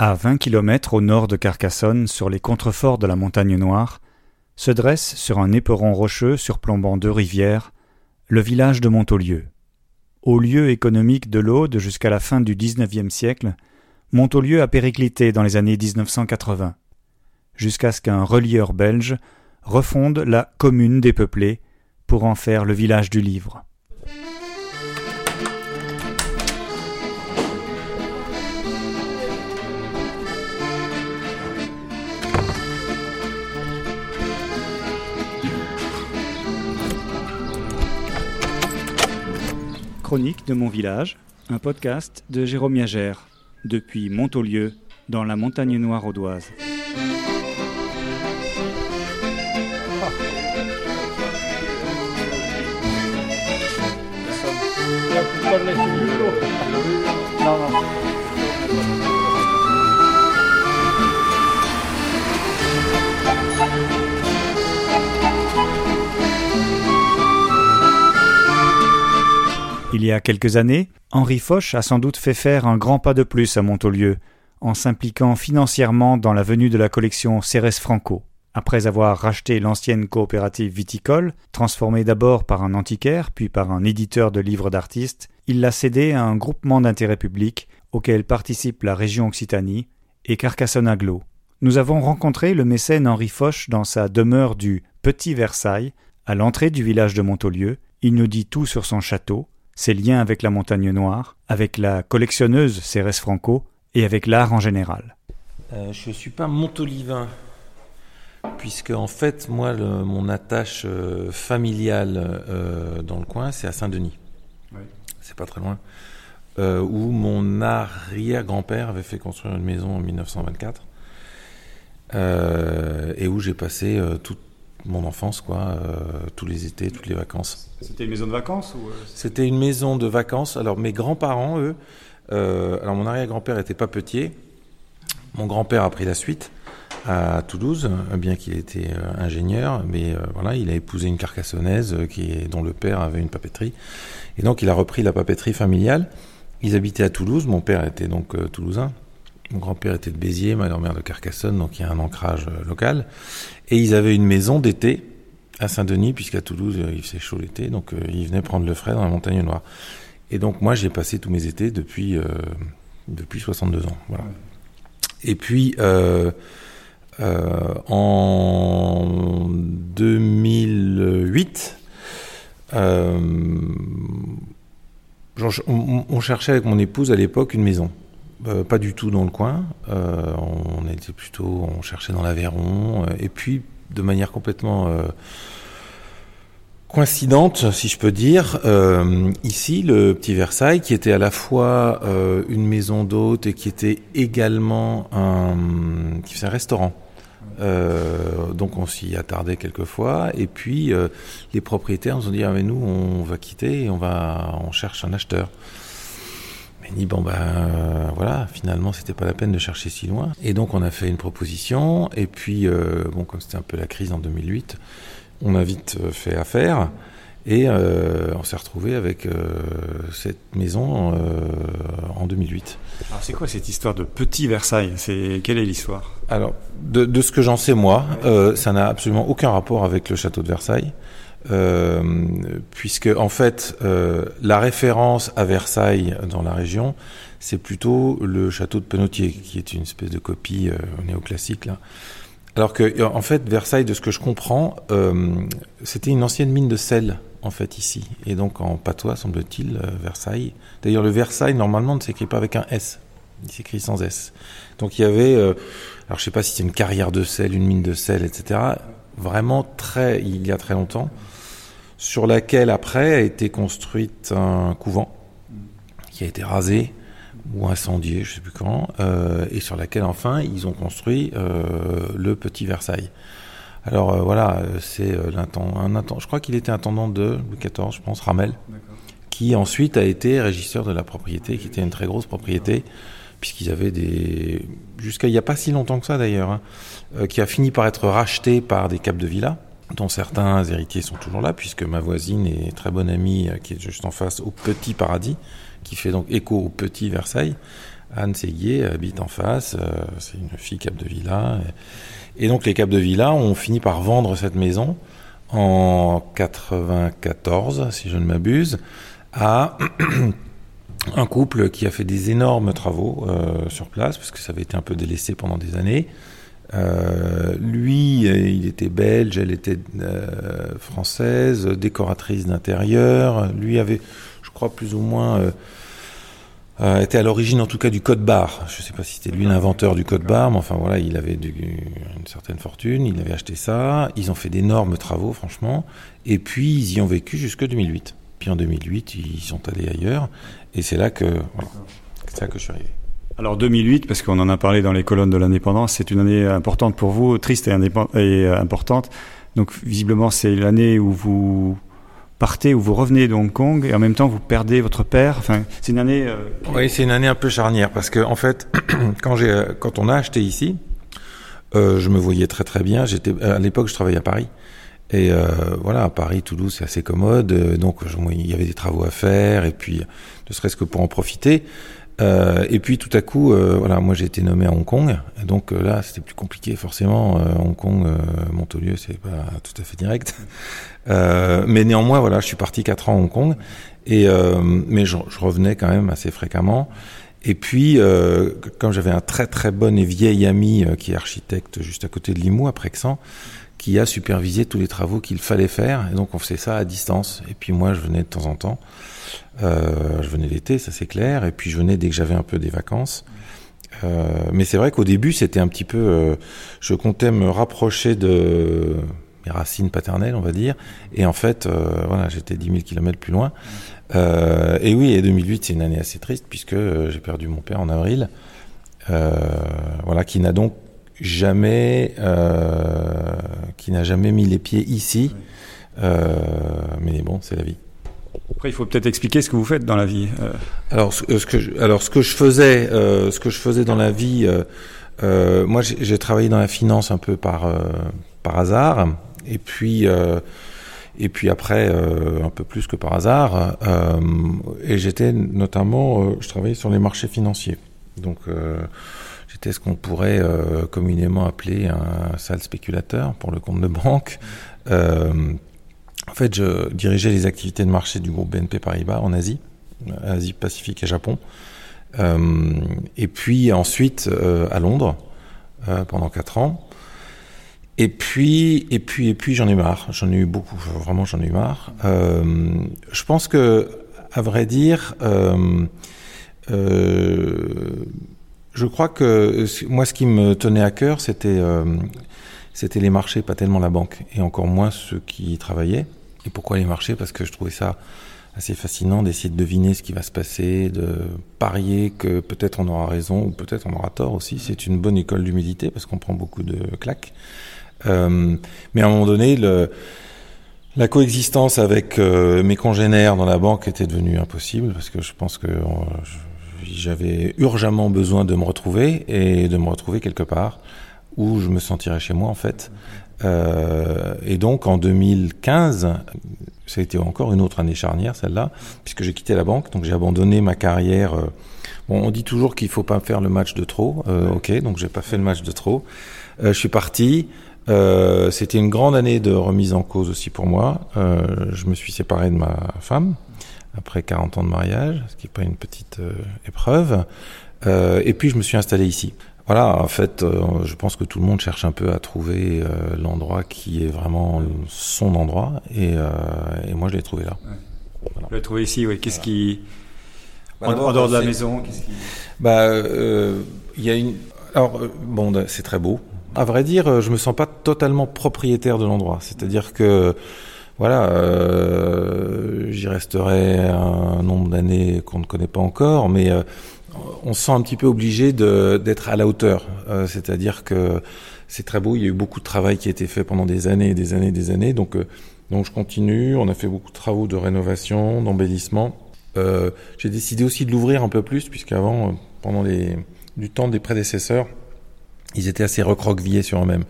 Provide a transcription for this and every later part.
À 20 km au nord de Carcassonne, sur les contreforts de la montagne Noire, se dresse sur un éperon rocheux surplombant deux rivières le village de Montaulieu. Au lieu économique de l'Aude jusqu'à la fin du XIXe siècle, Montaulieu a périclité dans les années 1980, jusqu'à ce qu'un relieur belge refonde la commune dépeuplée pour en faire le village du livre. Chronique de mon village, un podcast de Jérôme Yagère, depuis Montaulieu, dans la montagne noire audoise. Il y a quelques années, Henri Foch a sans doute fait faire un grand pas de plus à Montaulieu, en s'impliquant financièrement dans la venue de la collection Cérès Franco. Après avoir racheté l'ancienne coopérative viticole, transformée d'abord par un antiquaire puis par un éditeur de livres d'artistes, il l'a cédé à un groupement d'intérêt public auquel participe la région Occitanie et Carcassonne Aglo. Nous avons rencontré le mécène Henri Foch dans sa demeure du Petit Versailles, à l'entrée du village de Montaulieu. Il nous dit tout sur son château, ses liens avec la montagne noire, avec la collectionneuse Cérès Franco et avec l'art en général. Euh, je ne suis pas montolivain, puisque en fait, moi, mon attache euh, familiale euh, dans le coin, c'est à Saint-Denis. Oui. C'est pas très loin. où mon arrière-grand-père avait fait construire une maison en 1924. et où j'ai passé toute mon enfance, quoi, tous les étés, toutes les vacances. C'était une maison de vacances ou... Euh, C'était une maison de vacances. Alors mes grands-parents, eux, euh, alors mon arrière-grand-père était pas petit. Mon grand-père a pris la suite à Toulouse, bien qu'il était euh, ingénieur, mais voilà, il a épousé une carcassonnaise qui dont le père avait une papeterie, et donc il a repris la papeterie familiale. Ils habitaient à Toulouse, mon père était donc toulousain, mon grand-père était de Béziers, ma grand-mère de Carcassonne, donc il y a un ancrage local, et ils avaient une maison d'été à Saint-Denis, puisqu'à Toulouse, euh, il faisait chaud l'été, donc euh, il venait prendre le frais dans la montagne noire. Et donc moi, j'ai passé tous mes étés depuis, euh, depuis 62 ans. Et puis, en 2008, on, cherchait avec mon épouse à l'époque une maison. Pas du tout dans le coin. on était plutôt, on cherchait dans l'Aveyron. et puis de manière complètement euh, coïncidente, si je peux dire, euh, ici, le Petit Versailles, qui était à la fois euh, une maison d'hôte et qui était également un, qui un restaurant. donc on s'y attardait quelquefois et puis les propriétaires nous ont dit ah mais nous on va quitter et on va on cherche un acheteur dit bon ben euh, voilà, finalement c'était pas la peine de chercher si loin. Et donc on a fait une proposition. Et puis euh, bon comme c'était un peu la crise en 2008, on a vite euh, fait affaire. Et on s'est retrouvé avec cette maison en 2008. Alors c'est quoi cette histoire de Petit Versailles? C'est quelle est l'histoire? Alors de, de, ce que j'en sais moi, ça n'a absolument aucun rapport avec le château de Versailles. Euh, puisque en fait euh, la référence à Versailles dans la région, c'est plutôt le château de Penotier, qui est une espèce de copie euh, néoclassique là. Alors que en fait Versailles, de ce que je comprends, c'était une ancienne mine de sel en fait ici, et donc en patois semble-t-il Versailles. D'ailleurs le Versailles normalement ne s'écrit pas avec un S, il s'écrit sans S. Donc il y avait, alors je sais pas si c'est une carrière de sel, une mine de sel, etc. Vraiment très, il y a très longtemps sur laquelle après a été construite un couvent qui a été rasé ou incendié, je ne sais plus quand, euh, et sur laquelle enfin ils ont construit euh, le petit Versailles. Alors euh, voilà, c'est l'intendant, je crois qu'il était intendant de Louis XIV, je pense, Ramel, qui ensuite a été régisseur de la propriété, qui était une très grosse propriété, puisqu'ils avaient des, jusqu'à il n'y a pas si longtemps que ça d'ailleurs, hein, qui a fini par être racheté par des caps de villa dont certains héritiers sont toujours là, puisque ma voisine est très bonne amie, euh, qui est juste en face, au Petit Paradis, qui fait donc écho au Petit Versailles, Anne Séguier habite en face, c'est une fille Cap de Villa. Et, donc les Cap de Villa ont fini par vendre cette maison en 94, si je ne m'abuse, à un couple qui a fait des énormes travaux sur place, parce que ça avait été un peu délaissé pendant des années. Euh, lui, il était belge, elle était euh, française, décoratrice d'intérieur. Lui avait, je crois, plus ou moins euh, était à l'origine, en tout cas, du code barre. Je ne sais pas si c'était lui l'inventeur du code barre, mais enfin voilà, il avait une certaine fortune, il avait acheté ça. Ils ont fait d'énormes travaux, franchement. Et puis ils y ont vécu jusque 2008. Puis en 2008, ils sont allés ailleurs, et c'est là que, voilà, c'est là que je suis arrivé. Alors 2008, parce qu'on en a parlé dans les colonnes de l'indépendance, c'est une année importante pour vous, triste et, et importante. Donc visiblement, c'est l'année où vous partez, où vous revenez de Hong Kong, et en même temps, vous perdez votre père. Enfin, c'est une année. Euh, oui, c'est une année un peu charnière, parce que en fait, quand j'ai, quand on a acheté ici, euh, je me voyais très très bien. J'étais à l'époque, je travaillais à Paris. Et euh, voilà, à Paris, Toulouse, c'est assez commode. Donc, il y avait des travaux à faire, et puis, ne serait-ce que pour en profiter. Euh, et puis tout à coup, euh, voilà, moi j'ai été nommé à Hong Kong, donc euh, là c'était plus compliqué forcément. Euh, Hong Kong, euh, Montaulieu, c'est pas tout à fait direct, mais néanmoins voilà, je suis parti quatre ans à Hong Kong, et mais je, je, revenais quand même assez fréquemment. Et puis, comme j'avais un très très bon et vieil ami qui est architecte juste à côté de Limoux, à Prexan, qui a supervisé tous les travaux qu'il fallait faire, et donc on faisait ça à distance. Et puis moi, je venais de temps en temps. Euh, je venais l'été, ça c'est clair, et puis je venais dès que j'avais un peu des vacances. Euh, mais c'est vrai qu'au début, c'était un petit peu. Euh, je comptais me rapprocher de mes racines paternelles, on va dire. Et en fait, voilà, j'étais 10 000 kilomètres plus loin. Et oui, et 2008, c'est une année assez triste puisque j'ai perdu mon père en avril. voilà, qui n'a donc jamais, qui n'a jamais mis les pieds ici. mais bon, c'est la vie. Après, il faut peut-être expliquer ce que vous faites dans la vie. Euh. Alors, ce, que je, alors ce que je faisais, euh, ce que je faisais dans la vie, euh, euh moi, j'ai travaillé dans la finance un peu par euh, par hasard, et puis et puis après un peu plus que par hasard. et j'étais notamment, je travaillais sur les marchés financiers. Donc j'étais ce qu'on pourrait communément appeler un sale spéculateur pour le compte de banque. En fait, je dirigeais les activités de marché du groupe BNP Paribas en Asie, Asie Pacifique et Japon. Euh, et puis ensuite euh, à Londres euh, pendant quatre ans. Et puis, et puis, et puis, j'en ai marre. J'en ai eu beaucoup. Vraiment, j'en ai eu marre. Euh, je pense que, à vrai dire, euh, euh, je crois que moi, ce qui me tenait à cœur, c'était, c'était les marchés, pas tellement la banque, et encore moins ceux qui y travaillaient. Et pourquoi les marchés? Parce que je trouvais ça assez fascinant d'essayer de deviner ce qui va se passer, de parier que peut-être on aura raison ou peut-être on aura tort aussi. C'est une bonne école d'humilité parce qu'on prend beaucoup de claques. Euh, mais à un moment donné, le, la coexistence avec euh, mes congénères dans la banque était devenue impossible parce que je pense que euh, j'avais urgemment besoin de me retrouver et de me retrouver quelque part où je me sentirais chez moi en fait. Euh, et donc en 2015, ça a été encore une autre année charnière celle-là, puisque j'ai quitté la banque, donc j'ai abandonné ma carrière. Euh, bon, on dit toujours qu'il faut pas faire le match de trop. Euh, ok, donc j'ai pas fait le match de trop. Euh, je suis parti. Euh, C'était une grande année de remise en cause aussi pour moi. je me suis séparé de ma femme après 40 ans de mariage, ce qui n'est pas une petite épreuve. et puis je me suis installé ici. Voilà, en fait, euh, je pense que tout le monde cherche un peu à trouver euh, l'endroit qui est vraiment son endroit, et, euh, et moi je l'ai trouvé là. Ouais. Voilà. Vous l'avez trouvé ici, oui. Qu'est-ce voilà. qui, bah, en, en, dehors de la maison, qu'est-ce qui... Bah, il euh, y a une. Alors, bon, c'est très beau. À vrai dire, je me sens pas totalement propriétaire de l'endroit. C'est-à-dire que voilà, euh, j'y resterai un nombre d'années qu'on ne connaît pas encore, mais euh, on se sent un petit peu obligé d'être à la hauteur. Euh, C'est-à-dire que c'est très beau, il y a eu beaucoup de travail qui a été fait pendant des années et des années et des années. Donc, euh, donc je continue, on a fait beaucoup de travaux de rénovation, d'embellissement. J'ai décidé aussi de l'ouvrir un peu plus, puisqu'avant, pendant les, du temps des prédécesseurs, ils étaient assez recroquevillés sur eux-mêmes.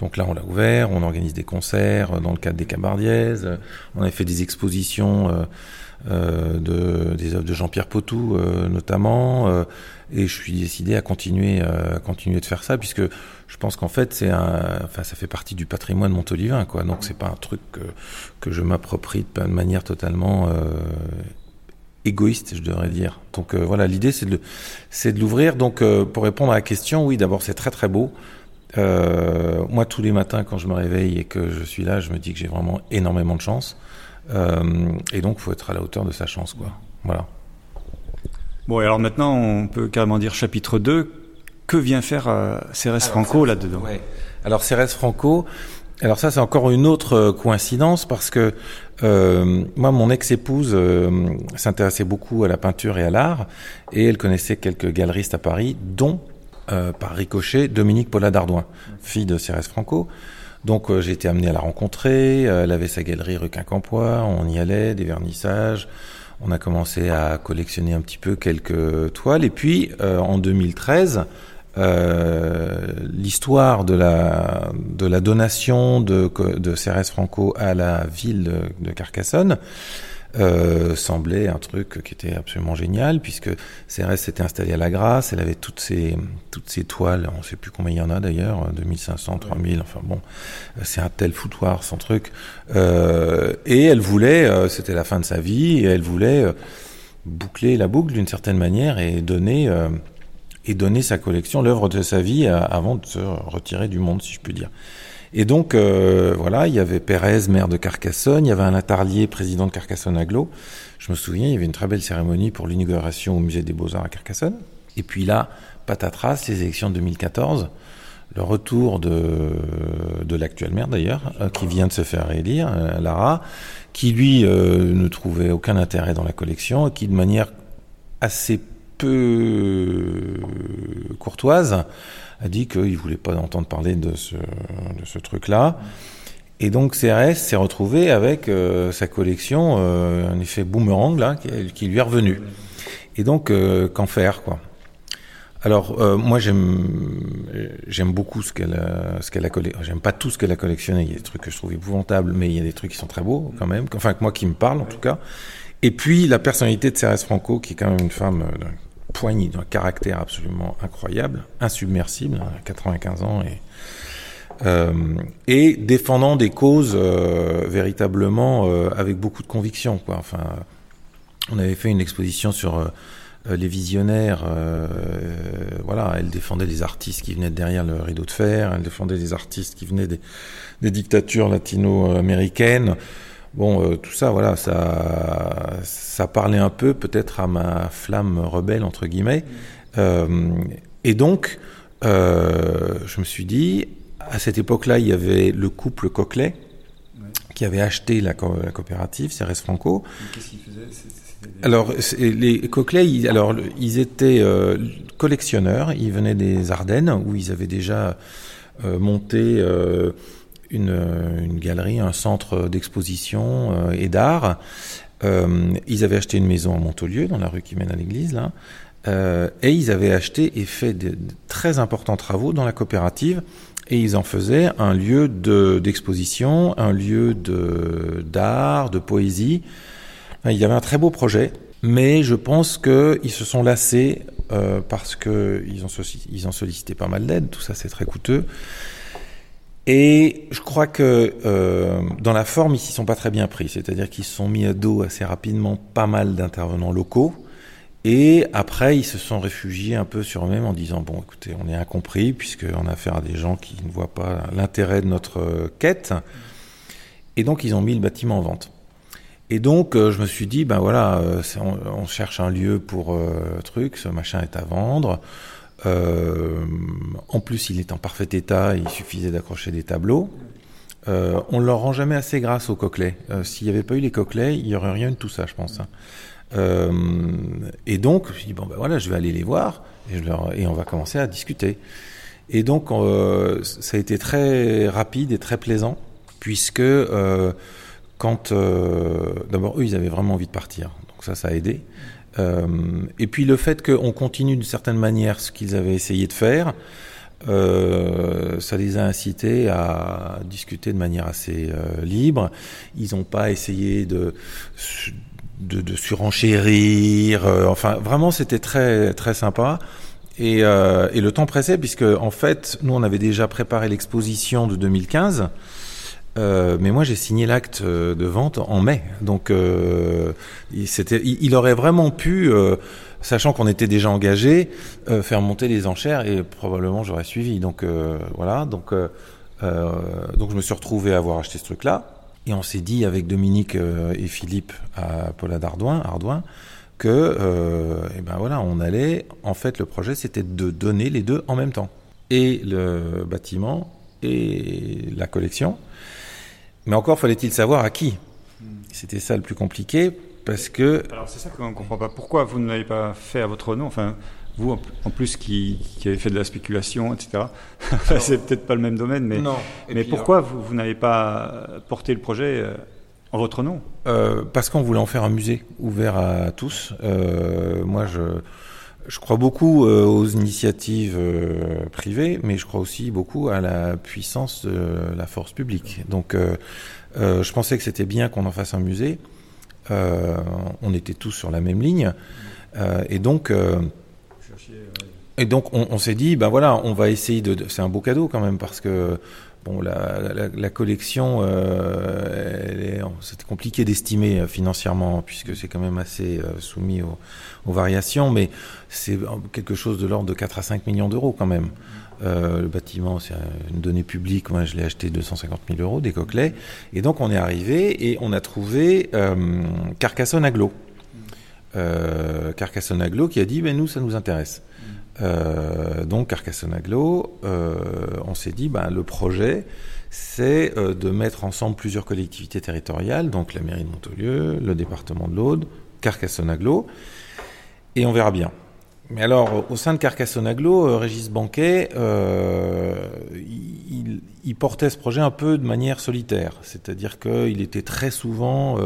Donc là, on l'a ouvert, on organise des concerts dans le cadre des Cabardiaises, on a fait des expositions euh, de, des œuvres de Jean-Pierre Potou notamment, et je suis décidé à continuer, continuer de faire ça, puisque je pense qu'en fait, c'est enfin, ça fait partie du patrimoine montolivain, quoi. Donc c'est pas un truc que, que je m'approprie de manière totalement égoïste, je devrais dire. Donc euh, voilà, l'idée c'est de, c'est de l'ouvrir. Donc euh, pour répondre à la question, oui, d'abord c'est très très beau. Euh, moi, tous les matins, quand je me réveille et que je suis là, je me dis que j'ai vraiment énormément de chance. et donc, il faut être à la hauteur de sa chance, quoi. Voilà. Bon, et alors maintenant, on peut carrément dire chapitre 2. Que vient faire Cérès Franco là-dedans? ouais. Alors, Cérès Franco, alors ça, c'est encore une autre coïncidence parce que euh, moi, mon ex-épouse euh, s'intéressait beaucoup à la peinture et à l'art, et elle connaissait quelques galeristes à Paris, dont, euh, par ricochet, Dominique Paula Dardouin, fille de Cérès Franco. Donc j'ai été amené à la rencontrer, elle avait sa galerie rue Quincampoix, on y allait, des vernissages, on a commencé à collectionner un petit peu quelques toiles, et puis en 2013, euh, l'histoire de la, de la donation de, de Cérès Franco à la ville de, Carcassonne euh, semblait un truc qui était absolument génial puisque Cérès s'était installée à la Grâce, elle avait toutes ses, toutes ses toiles, on ne sait plus combien il y en a d'ailleurs, 2500, 3000, enfin bon, c'est un tel foutoir son truc. Euh, et elle voulait, euh, c'était la fin de sa vie, et elle voulait euh, boucler la boucle d'une certaine manière et donner et donner sa collection, l'œuvre de sa vie, avant de se retirer du monde, si je puis dire. Et donc, euh, voilà, il y avait Pérez, maire de Carcassonne, il y avait un Attarlier, président de Carcassonne Aglo. Je me souviens, il y avait une très belle cérémonie pour l'inauguration au musée des Beaux-Arts à Carcassonne. Et puis là, patatras, les élections de 2014, le retour de, de l'actuel maire d'ailleurs, euh, qui vient de se faire élire, euh, Lara, qui lui ne trouvait aucun intérêt dans la collection et qui de manière assez peu courtoise, a dit qu'il voulait pas entendre parler de ce, truc-là. Et donc CRS s'est retrouvé avec euh, sa collection, euh, un effet boomerang là, qui, lui est revenu. Et donc euh, qu'en faire quoi? Alors moi j'aime j'aime beaucoup ce qu'elle ce qu'elle a collectionné. J'aime pas tout ce qu'elle a collectionné. Il y a des trucs que je trouve épouvantables, mais il y a des trucs qui sont très beaux quand même. Enfin que moi qui me parlent en tout cas. Et puis la personnalité de Cérès Franco, qui est quand même une femme poignée d'un caractère absolument incroyable, insubmersible, à hein, 95 ans, et, euh, défendant des causes euh, véritablement euh, avec beaucoup de conviction. Enfin, on avait fait une exposition sur euh, les visionnaires. Euh, voilà, elle défendait les artistes qui venaient derrière le rideau de fer, elle défendait les artistes qui venaient des dictatures latino-américaines. Bon, euh, tout ça, voilà, ça, ça parlait un peu peut-être à ma flamme rebelle entre guillemets. Euh, et donc, euh, je me suis dit, à cette époque-là, il y avait le couple Coquelet qui avait acheté la, coopérative, Cérès Franco. Qu'est-ce qu'ils faisaient? Alors, les Coquelet, ils, alors, ils étaient collectionneurs. Ils venaient des Ardennes où ils avaient déjà monté une, une galerie, un centre d'exposition euh, et d'art. Euh, ils avaient acheté une maison à Montaulieu, dans la rue qui mène à l'église, là. Euh, et ils avaient acheté et fait de, très importants travaux dans la coopérative et ils en faisaient un lieu d'exposition, un lieu d'art, de, poésie. Il y avait un très beau projet, mais je pense qu'ils se sont lassés euh, parce qu'ils ils ont sollicité pas mal d'aide, tout ça c'est très coûteux. Et je crois que euh, dans la forme, ils s'y sont pas très bien pris. C'est-à-dire qu'ils se sont mis à dos assez rapidement pas mal d'intervenants locaux. Et après, ils se sont réfugiés un peu sur eux-mêmes en disant bon, écoutez, on est incompris puisqu'on a affaire à des gens qui ne voient pas l'intérêt de notre quête. Et donc, ils ont mis le bâtiment en vente. Et donc, euh, je me suis dit ben voilà, euh, on, on, cherche un lieu pour euh, truc, ce machin est à vendre. Euh, en plus, il est en parfait état, il suffisait d'accrocher des tableaux. Euh, on leur rend jamais assez grâce aux coquelets. Euh, S'il n'y avait pas eu les coquelets, il n'y aurait rien de tout ça, je pense. Hein. Et donc, je dit, bon, ben voilà, je vais aller les voir et, on va commencer à discuter. Et donc, ça a été très rapide et très plaisant, puisque quand... D'abord, eux, ils avaient vraiment envie de partir. Donc ça, ça a aidé. Euh, et puis le fait qu'on continue d'une certaine manière ce qu'ils avaient essayé de faire, euh, ça les a incités à discuter de manière assez euh, libre. Ils n'ont pas essayé de, de, de surenchérir. Euh, enfin, vraiment, c'était très très sympa. Et, et, le temps pressait puisque en fait, nous, on avait déjà préparé l'exposition de 2015. Euh, mais moi, j'ai signé l'acte de vente en mai, donc euh, il, il, il, aurait vraiment pu sachant qu'on était déjà engagé, euh, faire monter les enchères et probablement j'aurais suivi. Donc euh, voilà, donc euh, donc je me suis retrouvé à avoir acheté ce truc-là et on s'est dit avec Dominique et Philippe à Paula d'Ardouin, Ardouin, que et ben voilà, on allait. En fait, le projet c'était de donner les deux en même temps et le bâtiment et la collection. Mais encore fallait-il savoir à qui. C'était ça le plus compliqué parce que. Alors c'est ça qu'on ne comprend pas. Pourquoi vous ne l'avez pas fait à votre nom? Enfin, vous en plus qui, qui avez fait de la spéculation, etc. c'est peut-être pas le même domaine, mais, non. mais pourquoi vous, vous n'avez pas porté le projet euh, en votre nom? Euh, Parce qu'on voulait en faire un musée ouvert à tous. Euh, moi, je. Je crois beaucoup euh, aux initiatives euh, privées, mais je crois aussi beaucoup à la puissance de la force publique. Donc, euh, je pensais que c'était bien qu'on en fasse un musée. On était tous sur la même ligne. Et donc, et donc on, on s'est dit, ben voilà, on va essayer de. C'est un beau cadeau quand même parce que bon, la, la, la collection, euh, c'était compliqué d'estimer financièrement puisque c'est quand même assez euh, soumis aux, aux, variations, mais c'est quelque chose de l'ordre de 4 à 5 millions d'euros quand même. Euh, le bâtiment, c'est une donnée publique. Moi, je l'ai acheté 250 000 euros, des coquelets. Et donc, on est arrivé et on a trouvé euh, Carcassonne Aglo. Euh, Carcassonne Aglo qui a dit, ben nous, ça nous intéresse. Euh, donc, Carcassonne Aglo, euh, on s'est dit, ben, le projet, c'est euh, de mettre ensemble plusieurs collectivités territoriales, donc la mairie de Montaulieu, le département de l'Aude, Carcassonne Aglo, et on verra bien. Mais alors, au sein de Carcassonne Aglo, euh, Régis Banquet, euh, il, il, portait ce projet un peu de manière solitaire. C'est-à-dire qu'il était très souvent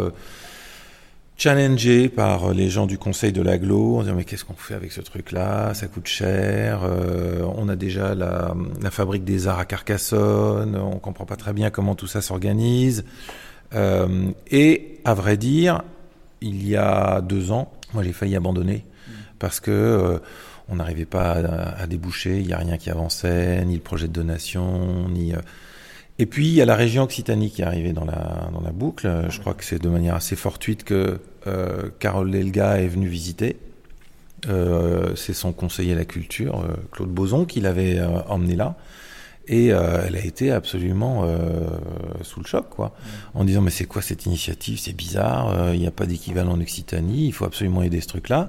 challengé par les gens du conseil de l'aglo, en disant mais qu'est-ce qu'on fait avec ce truc-là? Ça coûte cher. Euh, on a déjà la, fabrique des arts à Carcassonne. On comprend pas très bien comment tout ça s'organise. Euh, et à vrai dire, il y a deux ans, moi j'ai failli abandonner parce que euh, on n'arrivait pas à, à, déboucher, il n'y a rien qui avançait, ni le projet de donation, ni. Euh... Et puis il y a la région Occitanie qui est arrivée dans la dans la boucle. Je crois que c'est de manière assez fortuite que euh, Carole Lelga est venue visiter. Euh, c'est son conseiller à la culture, euh, Claude Boson, qui l'avait euh, emmené là. Et elle a été absolument sous le choc, quoi, en disant mais c'est quoi cette initiative? C'est bizarre, il n'y a pas d'équivalent en Occitanie, il faut absolument aider ce truc-là.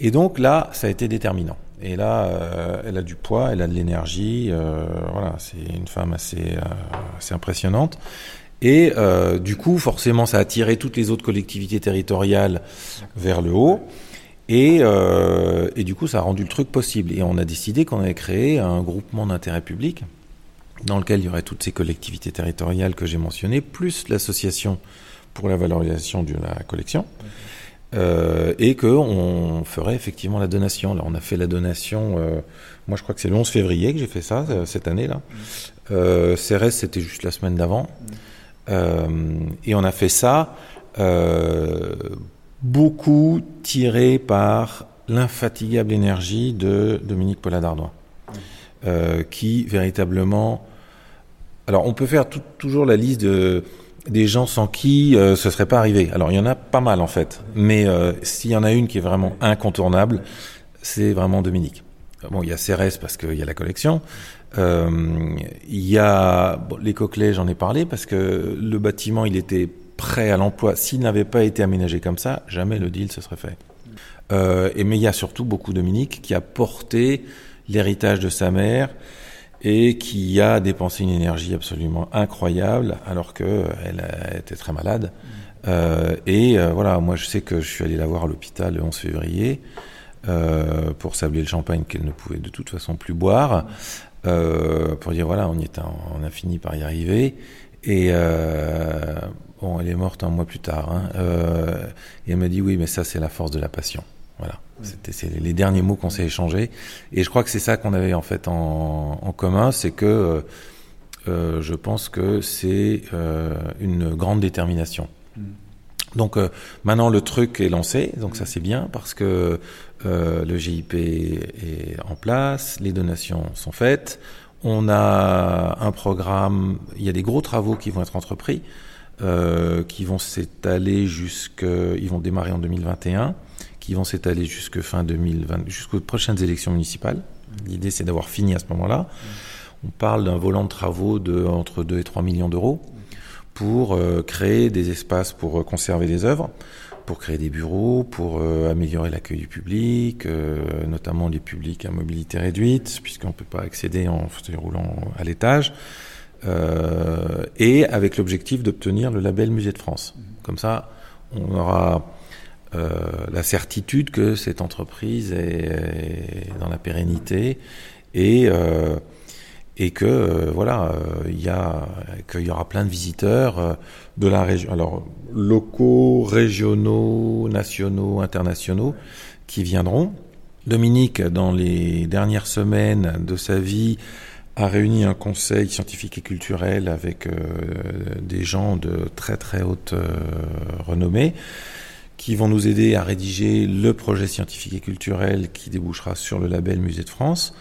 Et donc là, ça a été déterminant. Et là, euh, elle a du poids, elle a de l'énergie. Euh, voilà, c'est une femme assez, euh, impressionnante. Et du coup, forcément, ça a attiré toutes les autres collectivités territoriales vers le haut. Et, du coup, ça a rendu le truc possible. Et on a décidé qu'on allait créer un groupement d'intérêt public dans lequel il y aurait toutes ces collectivités territoriales que j'ai mentionnées, plus l'association pour la valorisation de la collection. Euh, et qu'on ferait effectivement la donation. Là, on a fait la donation, euh, moi je crois que c'est le 11 février que j'ai fait ça, euh, cette année-là. Euh, CRS, c'était juste la semaine d'avant. Euh, et on a fait ça beaucoup tiré par l'infatigable énergie de Dominique Paula d'Ardois, qui véritablement... Alors on peut faire toujours la liste de des gens sans qui euh, ce serait pas arrivé. Alors il y en a pas mal en fait, mais euh, s'il y en a une qui est vraiment incontournable, c'est vraiment Dominique. Bon, il y a CRS parce qu'il y a la collection. Euh, il y a bon, les coquelets, j'en ai parlé parce que le bâtiment, il était prêt à l'emploi. S'il n'avait pas été aménagé comme ça, jamais le deal se serait fait. Euh, et mais il y a surtout beaucoup Dominique qui a porté l'héritage de sa mère et qui a dépensé une énergie absolument incroyable alors que elle était très malade. Euh, et euh, voilà, moi je sais que je suis allé la voir à l'hôpital le 11 février euh, pour sabler le champagne qu'elle ne pouvait de toute façon plus boire, euh, pour dire voilà, on, y est, on a fini par y arriver. Et euh, bon, elle est morte un mois plus tard. Hein, et elle m'a dit oui, mais ça c'est la force de la passion. Voilà. C'était c'est les derniers mots qu'on s'est échangés. Et je crois que c'est ça qu'on avait en fait en, en commun, c'est que euh, je pense que c'est euh, une grande détermination. Mm. Donc euh, maintenant le truc est lancé, donc ça c'est bien parce que euh, le GIP est en place, les donations sont faites, on a un programme, il y a des gros travaux qui vont être entrepris, euh, qui vont s'étaler jusque, ils vont démarrer en 2021, qui vont s'étaler jusque fin 2020, jusqu'aux prochaines élections municipales. L'idée c'est d'avoir fini à ce moment-là. On parle d'un volant de travaux de entre 2 et 3 millions d'euros pour euh, créer des espaces pour euh, conserver des œuvres, pour créer des bureaux, pour euh, améliorer l'accueil du public, notamment les publics à mobilité réduite, puisqu'on ne peut pas accéder en fauteuil roulant à l'étage, et avec l'objectif d'obtenir le label Musée de France. Comme ça, on aura la certitude que cette entreprise est, dans la pérennité et et que euh, voilà, euh, il y a qu'il y aura plein de visiteurs euh, de la région, alors locaux, régionaux, nationaux, internationaux, qui viendront. Dominique, dans les dernières semaines de sa vie, a réuni un conseil scientifique et culturel avec des gens de très très haute renommée qui vont nous aider à rédiger le projet scientifique et culturel qui débouchera sur le label Musée de France.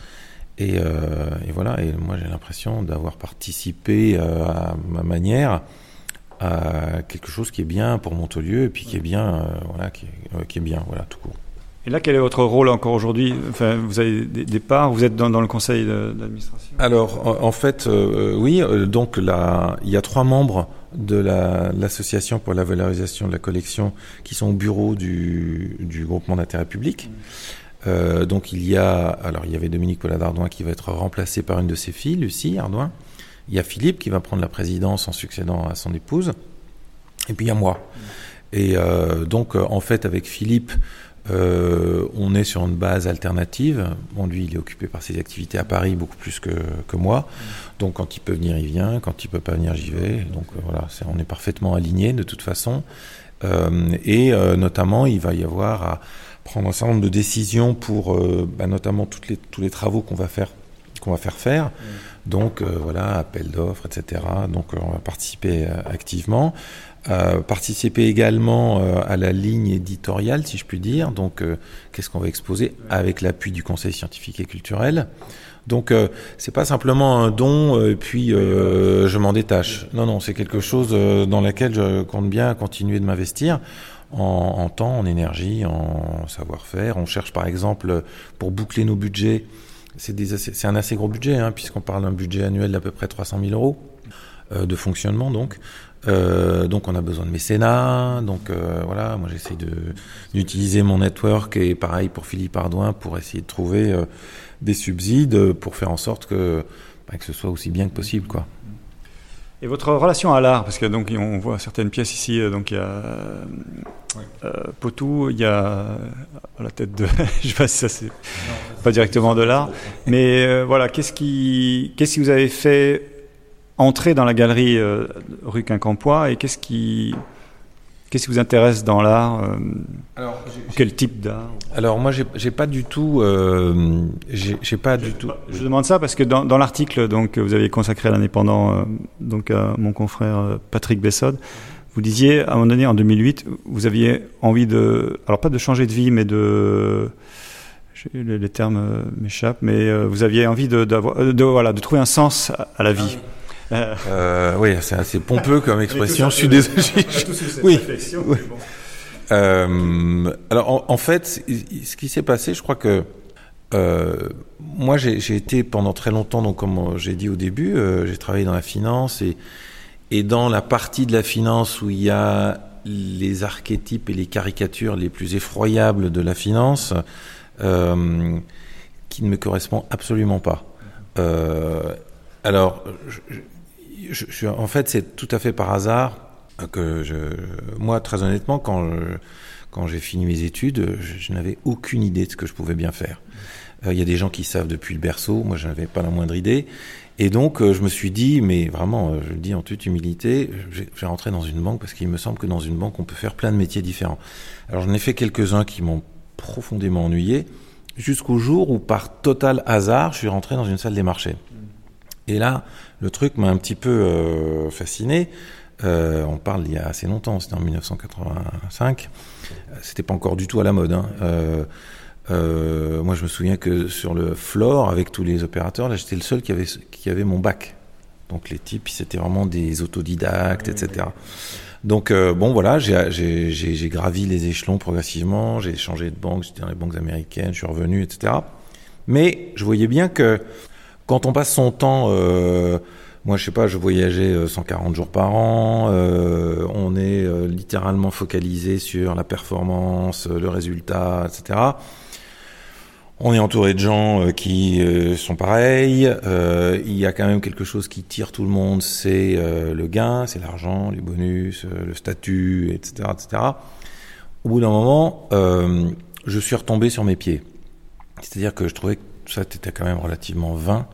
Et, euh, et, voilà, et moi j'ai l'impression d'avoir participé euh, à ma manière à quelque chose qui est bien pour Montolieu et puis qui est bien, euh, voilà, qui est, qui est, bien, voilà, tout court. Et là, quel est votre rôle encore aujourd'hui? Enfin, Vous avez des, parts, vous êtes dans, dans le conseil d'administration? Alors, en, en fait, euh, oui, donc là, il y a trois membres de l'association pour la valorisation de la collection qui sont au bureau du, du groupement d'intérêt public. Mmh. Euh, donc il y a, alors il y avait Dominique Paula d'Ardouin qui va être remplacé par une de ses filles, Lucie Ardouin. Il y a Philippe qui va prendre la présidence en succédant à son épouse. Et puis il y a moi. Et euh, donc en fait avec Philippe, euh, on est sur une base alternative. Bon, lui, il est occupé par ses activités à Paris beaucoup plus que, que moi. Donc, quand il peut venir, il vient. Quand il peut pas venir, j'y vais. Donc, voilà, on est parfaitement alignés de toute façon. et notamment, il va y avoir à, prendre un certain nombre de décisions pour euh, bah, notamment toutes les, tous les travaux qu'on va faire qu'on va faire faire. Mm. Donc euh, voilà, appel d'offres, etc. Donc euh, on va participer activement. Participer également à la ligne éditoriale, si je puis dire. Donc qu'est-ce qu'on va exposer avec l'appui du Conseil scientifique et culturel? Donc c'est pas simplement un don et puis je m'en détache. Non non, c'est quelque chose dans lequel je compte bien continuer de m'investir en, temps, en énergie, en savoir-faire. On cherche par exemple, pour boucler nos budgets, c'est un assez gros budget, hein, puisqu'on parle d'un budget annuel d'à peu près 300 000 euros euh, de fonctionnement. Donc, euh, donc on a besoin de mécénat. Donc euh, voilà, moi j'essaie d'utiliser mon network et pareil pour Philippe Ardouin pour essayer de trouver des subsides pour faire en sorte que, bah, que ce soit aussi bien que possible, quoi. Et votre relation à l'art, parce que donc on voit certaines pièces ici, donc il y a euh, Potou, il y a à la tête de, je sais pas si ça c'est pas directement de l'art, mais euh, voilà, qu'est-ce qui, qu'est-ce qui vous avez fait entrer dans la galerie euh, rue Quincampoix et qu'est-ce qui, qu'est-ce qui vous intéresse dans l'art Quel type d'art Alors moi, j'ai pas du tout, j'ai pas du tout. Je demande ça parce que dans, dans l'article donc que vous avez consacré à l'indépendant, donc à mon confrère Patrick Bessode. Vous disiez, à un moment donné, en 2008, vous aviez envie de, alors pas de changer de vie, mais de, les, termes euh, m'échappent, mais euh, vous aviez envie de, euh, de, voilà, de trouver un sens à, la vie. Euh, oui, c'est assez pompeux comme expression. Je suis désolé. oui. euh, alors, en, en, fait, ce qui s'est passé, je crois que euh, moi, j'ai été pendant très longtemps, donc comme j'ai dit au début, j'ai travaillé dans la finance et et dans la partie de la finance où il y a les archétypes et les caricatures les plus effroyables de la finance, qui ne me correspond absolument pas. Euh, alors, en fait, c'est tout à fait par hasard que je, moi, très honnêtement, quand j'ai fini mes études, je, n'avais aucune idée de ce que je pouvais bien faire. Euh, il y a des gens qui savent depuis le berceau, moi je n'avais pas la moindre idée. Et donc euh, je me suis dit, mais vraiment, euh, je le dis en toute humilité, je vais rentrer dans une banque parce qu'il me semble que dans une banque on peut faire plein de métiers différents. Alors j'en ai fait quelques-uns qui m'ont profondément ennuyé, jusqu'au jour où, par total hasard, je suis rentré dans une salle des marchés. Et là, le truc m'a un petit peu euh, fasciné. Euh, on parle il y a assez longtemps, c'était en 1985. C'était pas encore du tout à la mode. Hein. Euh, moi, je me souviens que sur le floor, avec tous les opérateurs, là, j'étais le seul qui avait, qui avait mon bac. Donc les types, c'était vraiment des autodidactes, etc. Donc euh, bon, voilà, j'ai gravi les échelons progressivement, j'ai changé de banque, j'étais dans les banques américaines, je suis revenu, etc. Mais je voyais bien que quand on passe son temps, euh, moi je sais pas, je voyageais 140 jours par an, on est littéralement focalisé sur la performance, le résultat, etc. On est entouré de gens euh, qui euh, sont pareils. Euh, il y a quand même quelque chose qui tire tout le monde, c'est le gain, c'est l'argent, les bonus, le statut, etc., etc. Au bout d'un moment, je suis retombé sur mes pieds. C'est-à-dire que je trouvais que ça était quand même relativement vain.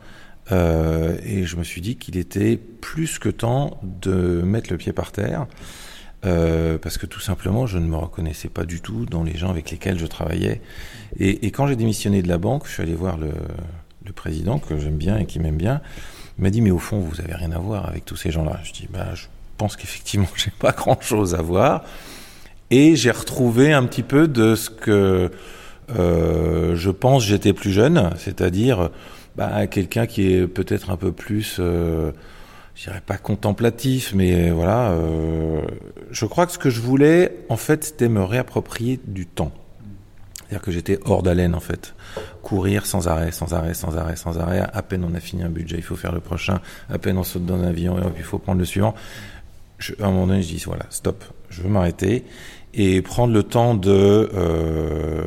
Et je me suis dit qu'il était plus que temps de mettre le pied par terre. Euh, parce que tout simplement, je ne me reconnaissais pas du tout dans les gens avec lesquels je travaillais. Et, quand j'ai démissionné de la banque, je suis allé voir le, le président que j'aime bien et qui m'aime bien. Il m'a dit mais au fond, vous avez rien à voir avec tous ces gens-là. Je dis bah je pense qu'effectivement, j'ai pas grand-chose à voir. Et j'ai retrouvé un petit peu de ce que euh, je pense j'étais plus jeune, c'est-à-dire bah, quelqu'un qui est peut-être un peu plus euh, je dirais pas contemplatif, mais voilà. Euh, je crois que ce que je voulais, en fait, c'était me réapproprier du temps. C'est-à-dire que j'étais hors d'haleine, en fait. Courir sans arrêt, sans arrêt, sans arrêt, sans arrêt. À peine on a fini un budget, il faut faire le prochain. À peine on saute dans un avion, il faut prendre le suivant. Je, à un moment donné, je dis, voilà, stop, je veux m'arrêter et prendre le temps de euh,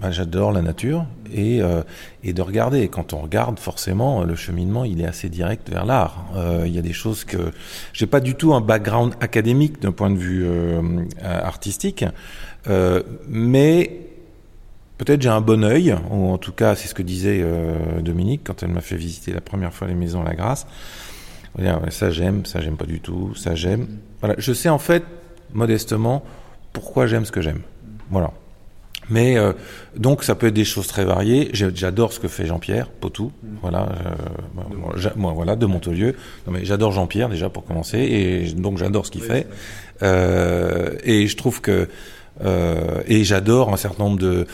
bah, j'adore la nature et, euh, et de regarder. Quand on regarde forcément le cheminement il est assez direct vers l'art. Euh, il y a des choses que j'ai pas du tout un background académique d'un point de vue euh, artistique euh, mais peut-être j'ai un bon œil ou en tout cas c'est ce que disait Dominique quand elle m'a fait visiter la première fois les maisons à la Grâce ça j'aime ça j'aime pas du tout ça j'aime voilà je sais en fait modestement pourquoi j'aime ce que j'aime. Voilà. Mais euh, donc ça peut être des choses très variées. J'adore ce que fait Jean-Pierre Potou, voilà, euh, moi, voilà de Montelieu. Non mais j'adore Jean-Pierre déjà pour commencer et donc j'adore ce qu'il fait. Euh, et je trouve que euh, et j'adore un certain nombre de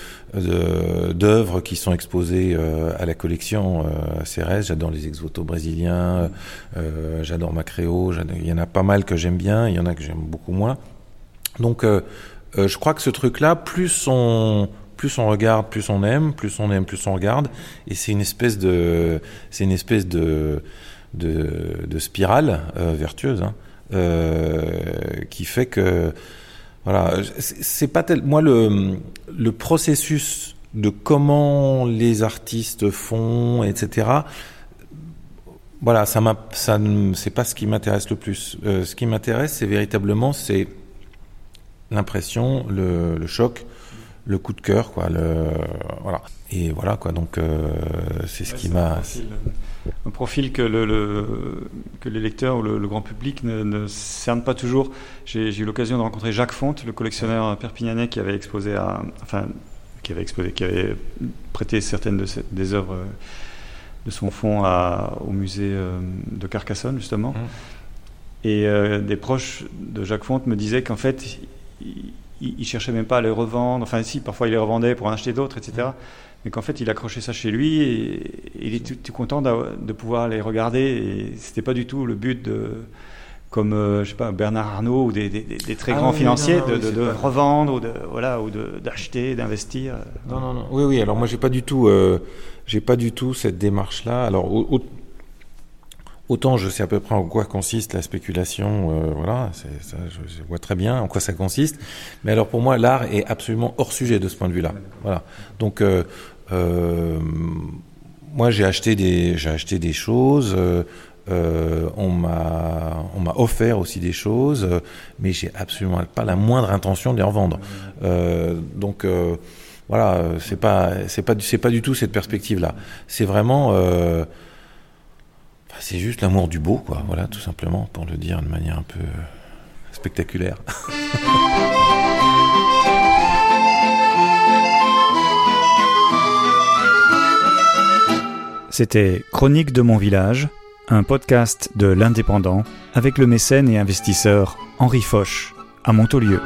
d'œuvres qui sont exposées euh, à la collection euh, Cérès. J'adore les ex-voto brésiliens, euh, j'adore Macréo. Il y en a pas mal que j'aime bien, il y en a que j'aime beaucoup moins. Donc, euh, euh, je crois que ce truc-là, plus on plus on regarde, plus on aime, plus on aime, plus on regarde, et c'est une espèce de c'est une espèce de de, de spirale vertueuse hein, qui fait que voilà, c'est pas tel moi le le processus de comment les artistes font, etc. Voilà, ça m'a, ça, c'est pas ce qui m'intéresse le plus. Euh, ce qui m'intéresse, c'est véritablement, c'est l'impression, le, le, choc, le coup de cœur, quoi. Le, voilà. Et voilà, quoi. Donc, euh, c'est ce ouais, qui m'a. Un profil que, le, le, que les lecteurs ou le, le grand public ne, ne cerne pas toujours. J'ai eu l'occasion de rencontrer Jacques Fonte, le collectionneur perpignanais qui avait exposé à, enfin, qui avait exposé, qui avait prêté certaines de ces, des œuvres de son fonds à, au musée euh, de Carcassonne justement. Mmh. Et euh, des proches de Jacques Fonte me disaient qu'en fait, il, il, cherchait même pas à les revendre. Enfin, si, parfois il les revendait pour en acheter d'autres, etc. Mmh. Mais qu'en fait, il accrochait ça chez lui et, et il était tout, tout content de pouvoir les regarder. Et c'était pas du tout le but de comme euh, je sais pas Bernard Arnault ou des, des, des très ah grands oui, financiers non, non, de, de, de revendre ou de voilà ou d'acheter d'investir non non non oui oui alors moi j'ai pas du tout euh, j'ai pas du tout cette démarche là alors au, autant je sais à peu près en quoi consiste la spéculation euh, voilà ça, je, vois très bien en quoi ça consiste mais alors pour moi l'art est absolument hors sujet de ce point de vue là voilà donc euh, euh, moi j'ai acheté des j'ai acheté des choses euh, euh, on m'a on m'a offert aussi des choses, mais j'ai absolument pas la moindre intention de les revendre. Euh, donc voilà, c'est pas c'est pas c'est pas du tout cette perspective là. C'est vraiment bah, c'est juste l'amour du beau, quoi. Voilà, tout simplement, pour le dire de manière un peu euh, spectaculaire. C'était Chronique de mon village, un podcast de l'Indépendant avec le mécène et investisseur Henri Foch à Montaulieu.